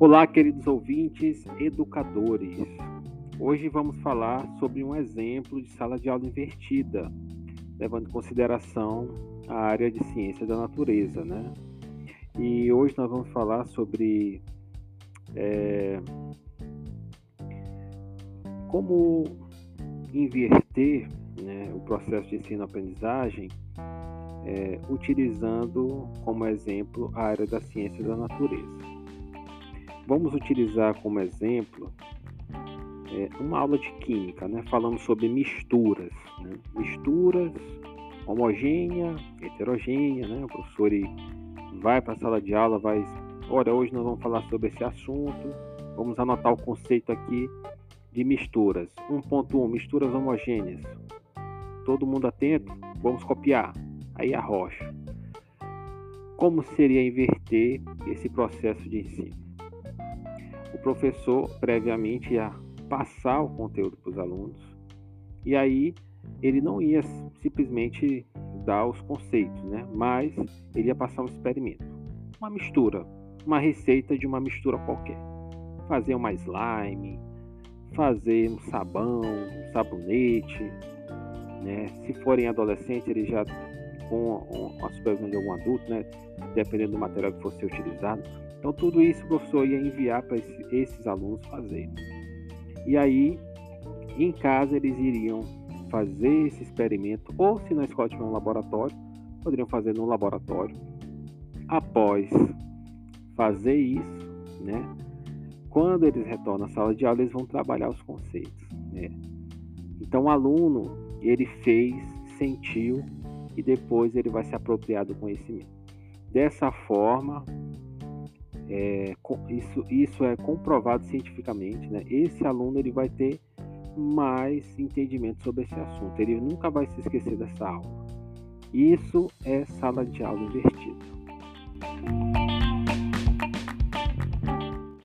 Olá, queridos ouvintes, educadores. Hoje vamos falar sobre um exemplo de sala de aula invertida, levando em consideração a área de ciência da natureza, né? E hoje nós vamos falar sobre é, como inverter né, o processo de ensino-aprendizagem é, utilizando como exemplo a área da ciência da natureza. Vamos utilizar como exemplo é, uma aula de química, né, falando sobre misturas, né, misturas homogênea, heterogênea, né, o professor vai para a sala de aula, vai, olha, hoje nós vamos falar sobre esse assunto, vamos anotar o conceito aqui de misturas. 1.1, misturas homogêneas. Todo mundo atento? Vamos copiar. Aí a rocha. Como seria inverter esse processo de ensino? O professor previamente ia passar o conteúdo para os alunos e aí ele não ia simplesmente dar os conceitos, né? Mas ele ia passar um experimento, uma mistura, uma receita de uma mistura qualquer. Fazer uma slime, fazer um sabão, um sabonete, né? Se forem adolescentes, ele já com a supervisão de algum adulto, né? dependendo do material que fosse utilizado. Então, tudo isso o professor ia enviar para esse, esses alunos fazerem. E aí, em casa, eles iriam fazer esse experimento, ou se na escola tiver um laboratório, poderiam fazer no laboratório. Após fazer isso, né? Quando eles retornam à sala de aula, eles vão trabalhar os conceitos, né? Então, o aluno, ele fez, sentiu, e depois ele vai se apropriar do conhecimento. Dessa forma, é, isso, isso é comprovado cientificamente. Né? Esse aluno ele vai ter mais entendimento sobre esse assunto. Ele nunca vai se esquecer dessa aula. Isso é sala de aula invertida.